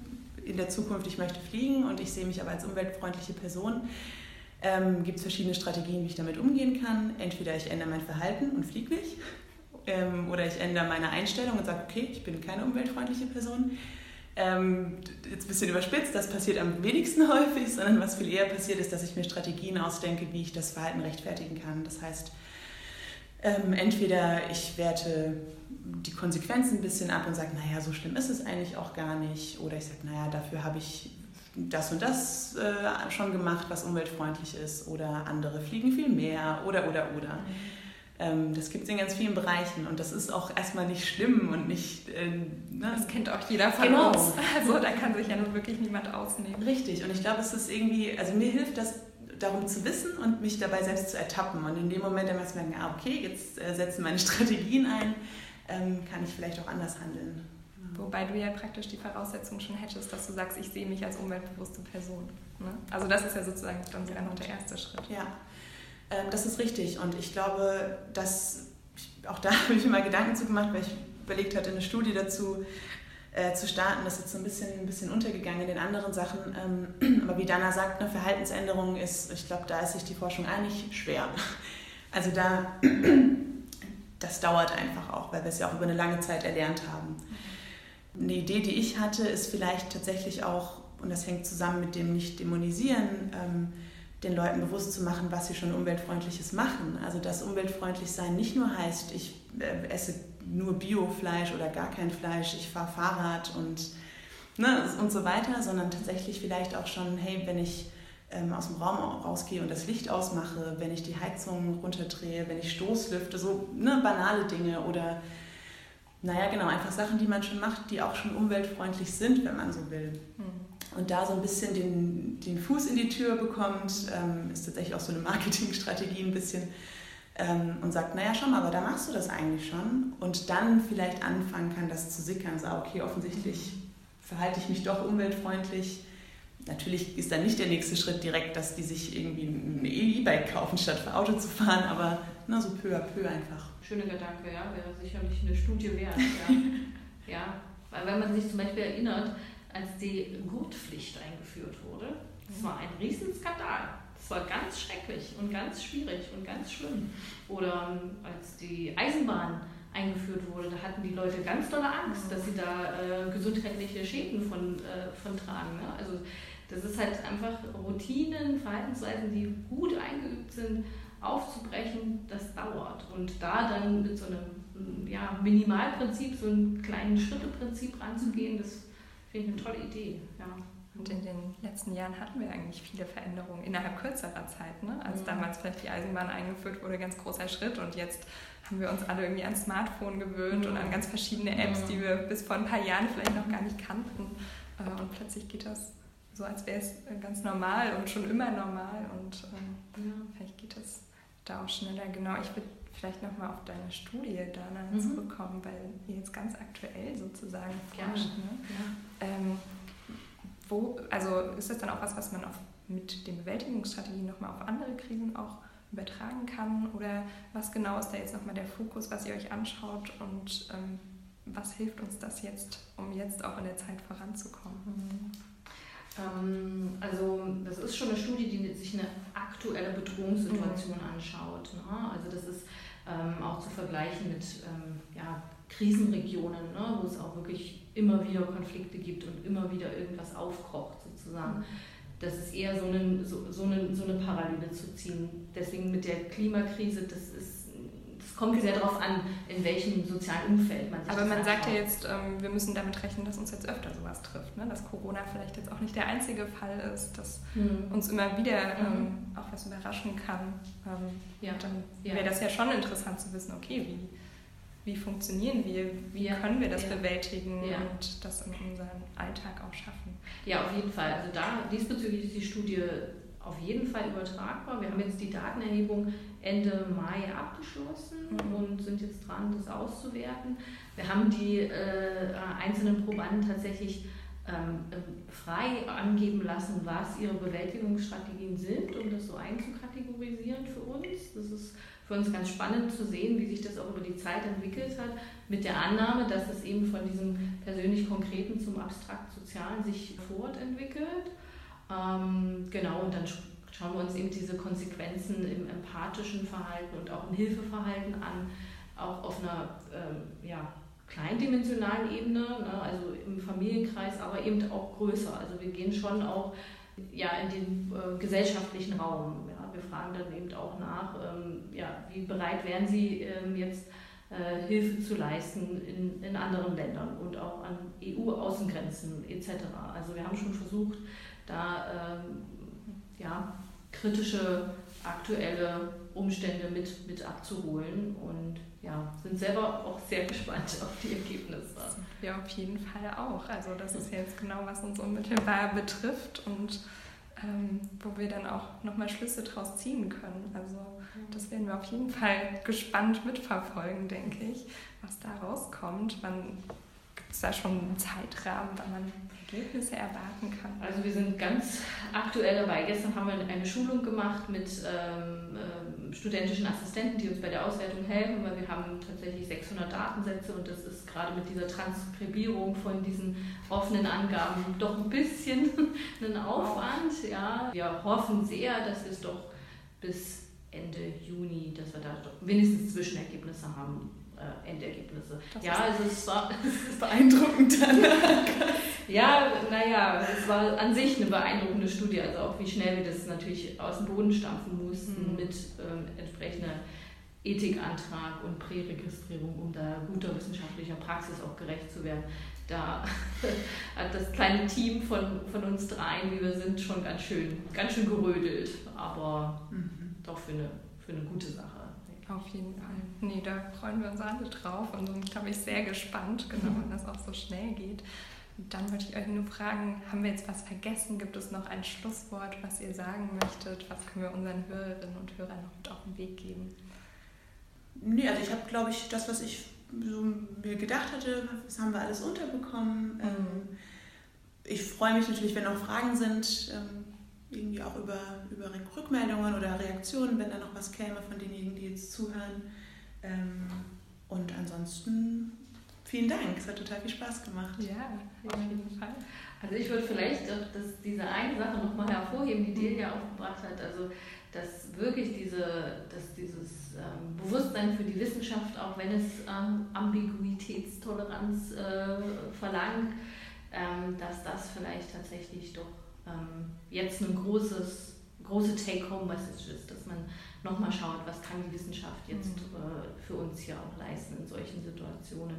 in der Zukunft, ich möchte fliegen und ich sehe mich aber als umweltfreundliche Person ähm, gibt es verschiedene Strategien, wie ich damit umgehen kann. Entweder ich ändere mein Verhalten und fliege nicht, ähm, oder ich ändere meine Einstellung und sage, okay, ich bin keine umweltfreundliche Person. Ähm, jetzt ein bisschen überspitzt, das passiert am wenigsten häufig, sondern was viel eher passiert ist, dass ich mir Strategien ausdenke, wie ich das Verhalten rechtfertigen kann. Das heißt, ähm, entweder ich werte die Konsequenzen ein bisschen ab und sage, naja, so schlimm ist es eigentlich auch gar nicht. Oder ich sage, naja, dafür habe ich das und das äh, schon gemacht, was umweltfreundlich ist oder andere fliegen viel mehr oder oder oder. Mhm. Ähm, das gibt es in ganz vielen Bereichen und das ist auch erstmal nicht schlimm und nicht. Äh, ne? Das kennt auch jeder von genau. uns. Also da kann sich ja nun wirklich niemand ausnehmen. Richtig und ich glaube, es ist irgendwie, also mir hilft das darum zu wissen und mich dabei selbst zu ertappen und in dem Moment dann zu merken, ah, okay, jetzt äh, setzen meine Strategien ein, ähm, kann ich vielleicht auch anders handeln. Wobei du ja praktisch die Voraussetzung schon hättest, dass du sagst, ich sehe mich als umweltbewusste Person. Ne? Also das ist ja sozusagen dann sogar noch der erste Schritt. Ja, ähm, das ist richtig. Und ich glaube, dass auch da habe ich mir mal Gedanken zu gemacht, weil ich überlegt hatte, eine Studie dazu äh, zu starten. Das ist jetzt so ein bisschen, ein bisschen untergegangen in den anderen Sachen. Ähm, aber wie Dana sagt, eine Verhaltensänderung ist, ich glaube, da ist sich die Forschung einig, schwer. Also da, das dauert einfach auch, weil wir es ja auch über eine lange Zeit erlernt haben. Eine Idee, die ich hatte, ist vielleicht tatsächlich auch, und das hängt zusammen mit dem Nicht-Dämonisieren, ähm, den Leuten bewusst zu machen, was sie schon umweltfreundliches machen. Also dass umweltfreundlich sein nicht nur heißt, ich äh, esse nur Biofleisch oder gar kein Fleisch, ich fahre Fahrrad und, ne, und so weiter, sondern tatsächlich vielleicht auch schon, hey, wenn ich ähm, aus dem Raum rausgehe und das Licht ausmache, wenn ich die Heizung runterdrehe, wenn ich Stoßlüfte, so ne, banale Dinge oder naja, genau, einfach Sachen, die man schon macht, die auch schon umweltfreundlich sind, wenn man so will. Mhm. Und da so ein bisschen den, den Fuß in die Tür bekommt, ähm, ist tatsächlich auch so eine Marketingstrategie ein bisschen ähm, und sagt, naja, schau mal, aber da machst du das eigentlich schon. Und dann vielleicht anfangen kann, das zu sickern, so, okay, offensichtlich verhalte ich mich doch umweltfreundlich. Natürlich ist dann nicht der nächste Schritt direkt, dass die sich irgendwie ein E-Bike kaufen, statt für Auto zu fahren, aber na, so peu à peu einfach schöner Gedanke, ja, wäre sicherlich eine Studie wert. Ja. ja, weil wenn man sich zum Beispiel erinnert, als die Gurtpflicht eingeführt wurde, das war ein Riesenskandal. Das war ganz schrecklich und ganz schwierig und ganz schlimm. Oder ähm, als die Eisenbahn eingeführt wurde, da hatten die Leute ganz dolle Angst, dass sie da äh, gesundheitliche Schäden von, äh, von tragen. Ne? Also das ist halt einfach Routinen, Verhaltensweisen, die gut eingeübt sind, aufzubrechen, das dauert. Und da dann mit so einem ja, Minimalprinzip, so einem kleinen Schritteprinzip ranzugehen, das finde ich eine tolle Idee. Ja. Und in den letzten Jahren hatten wir eigentlich viele Veränderungen innerhalb kürzerer Zeit. Ne? Als mhm. damals vielleicht die Eisenbahn eingeführt wurde, ganz großer Schritt. Und jetzt haben wir uns alle irgendwie an Smartphone gewöhnt mhm. und an ganz verschiedene Apps, mhm. die wir bis vor ein paar Jahren vielleicht noch gar nicht kannten. Äh, und plötzlich geht das so, als wäre es ganz normal und schon immer normal. Und ähm, ja. vielleicht geht das da auch schneller. Genau, ich würde vielleicht nochmal auf deine Studie Dana mhm. zurückkommen, weil ihr jetzt ganz aktuell sozusagen forscht. Ne? Ja. Ähm, wo, also ist das dann auch was, was man auf, mit den Bewältigungsstrategien nochmal auf andere Krisen auch übertragen kann? Oder was genau ist da jetzt nochmal der Fokus, was ihr euch anschaut und ähm, was hilft uns das jetzt, um jetzt auch in der Zeit voranzukommen? Mhm. Ähm, also das ist schon eine Studie, die sich eine aktuelle Bedrohungssituation mhm. anschaut. Ne? Also das ist ähm, auch zu vergleichen mit ähm, ja, Krisenregionen, ne? wo es auch wirklich immer wieder Konflikte gibt und immer wieder irgendwas aufkocht sozusagen. Mhm. Das ist eher so, einen, so, so, eine, so eine Parallele zu ziehen. Deswegen mit der Klimakrise, das ist das kommt sehr darauf an, in welchem sozialen Umfeld man sich Aber man sagt ja jetzt, ähm, wir müssen damit rechnen, dass uns jetzt öfter sowas trifft, ne? dass Corona vielleicht jetzt auch nicht der einzige Fall ist, dass mhm. uns immer wieder mhm. ähm, auch was überraschen kann. Ähm, ja. Dann wäre das ja schon interessant zu wissen, okay, wie, wie funktionieren wir, wie ja. können wir das ja. bewältigen ja. und das in unserem Alltag auch schaffen. Ja, auf jeden Fall. Also da diesbezüglich ist die Studie auf jeden Fall übertragbar. Wir haben jetzt die Datenerhebung Ende Mai abgeschlossen mhm. und sind jetzt dran, das auszuwerten. Wir haben die äh, einzelnen Probanden tatsächlich frei angeben lassen, was ihre Bewältigungsstrategien sind, um das so einzukategorisieren für uns. Das ist für uns ganz spannend zu sehen, wie sich das auch über die Zeit entwickelt hat, mit der Annahme, dass es eben von diesem persönlich Konkreten zum abstrakt-sozialen sich fortentwickelt. Ähm, genau, und dann schauen wir uns eben diese Konsequenzen im empathischen Verhalten und auch im Hilfeverhalten an, auch auf einer ähm, ja, kleindimensionalen Ebene, ne, also im Familienkreis, aber eben auch größer. Also wir gehen schon auch ja, in den äh, gesellschaftlichen Raum. Ja. Wir fragen dann eben auch nach, ähm, ja, wie bereit wären Sie ähm, jetzt äh, Hilfe zu leisten in, in anderen Ländern und auch an EU-Außengrenzen etc. Also wir haben schon versucht, da ähm, ja, kritische aktuelle Umstände mit, mit abzuholen und ja, sind selber auch sehr gespannt auf die Ergebnisse. Ja, auf jeden Fall auch. Also das ist jetzt genau, was uns unmittelbar betrifft und ähm, wo wir dann auch nochmal Schlüsse draus ziehen können. Also das werden wir auf jeden Fall gespannt mitverfolgen, denke ich, was da rauskommt. Wann gibt es da schon einen Zeitrahmen, wann man Ergebnisse erwarten kann? Also wir sind ganz aktuell dabei. Gestern haben wir eine Schulung gemacht mit ähm, ähm, studentischen Assistenten, die uns bei der Auswertung helfen, weil wir haben tatsächlich 600 Datensätze und das ist gerade mit dieser Transkribierung von diesen offenen Angaben doch ein bisschen ein Aufwand. Ja. Wir hoffen sehr, dass wir es doch bis Ende Juni, dass wir da wenigstens Zwischenergebnisse haben äh, Endergebnisse. Das ja, also es war es ist beeindruckend. ja, naja, es war an sich eine beeindruckende Studie, also auch wie schnell wir das natürlich aus dem Boden stampfen mussten mhm. mit ähm, entsprechender Ethikantrag und Präregistrierung, um da guter wissenschaftlicher Praxis auch gerecht zu werden. Da hat das kleine Team von, von uns dreien, wie wir sind, schon ganz schön, ganz schön gerödelt, aber mhm. doch für eine, für eine gute Sache. Auf jeden Fall. Nee, da freuen wir uns alle drauf und sind, glaube ich, sehr gespannt, genau, wenn das auch so schnell geht. Dann wollte ich euch nur fragen, haben wir jetzt was vergessen? Gibt es noch ein Schlusswort, was ihr sagen möchtet? Was können wir unseren Hörerinnen und Hörern noch mit auf den Weg geben? Nee, also ich habe, glaube ich, das, was ich so mir gedacht hatte, das haben wir alles unterbekommen. Mhm. Ähm, ich freue mich natürlich, wenn noch Fragen sind, ähm, irgendwie auch über, über Rückmeldungen oder Reaktionen, wenn da noch was käme von denjenigen, die jetzt zuhören. Ähm, und ansonsten vielen Dank, es hat total viel Spaß gemacht. Ja, auf jeden Fall. Also ich würde vielleicht auch das, diese eine Sache nochmal hervorheben, die Delia aufgebracht hat. Also dass wirklich diese, dass dieses ähm, Bewusstsein für die Wissenschaft, auch wenn es ähm, Ambiguitätstoleranz äh, verlangt, ähm, dass das vielleicht tatsächlich doch ähm, jetzt ein großes, große Take-Home-Message ist, dass man nochmal schaut, was kann die Wissenschaft jetzt mhm. äh, für uns hier auch leisten in solchen Situationen.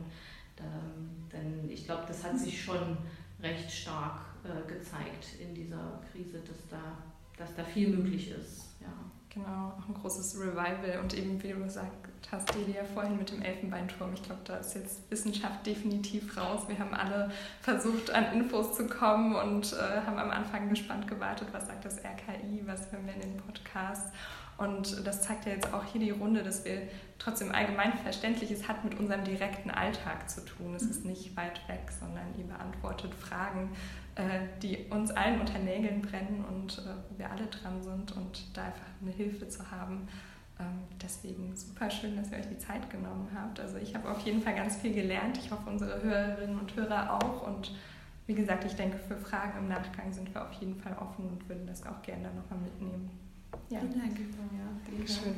Ähm, denn ich glaube, das hat sich schon recht stark äh, gezeigt in dieser Krise, dass da, dass da viel möglich ist. Ja. Genau, auch ein großes Revival und eben, wie du gesagt hast, Delia, vorhin mit dem Elfenbeinturm. Ich glaube, da ist jetzt Wissenschaft definitiv raus. Wir haben alle versucht, an Infos zu kommen und äh, haben am Anfang gespannt gewartet, was sagt das RKI, was hören wir in den Podcasts. Und das zeigt ja jetzt auch hier die Runde, dass wir trotzdem allgemein verständlich, es hat mit unserem direkten Alltag zu tun. Es ist nicht weit weg, sondern ihr beantwortet Fragen, äh, die uns allen unter Nägeln brennen und äh, wo wir alle dran sind und da einfach eine Hilfe zu haben. Ähm, deswegen super schön, dass ihr euch die Zeit genommen habt. Also ich habe auf jeden Fall ganz viel gelernt. Ich hoffe, unsere Hörerinnen und Hörer auch. Und wie gesagt, ich denke, für Fragen im Nachgang sind wir auf jeden Fall offen und würden das auch gerne dann nochmal mitnehmen. Ja. Vielen Dank. Ja, Dankeschön.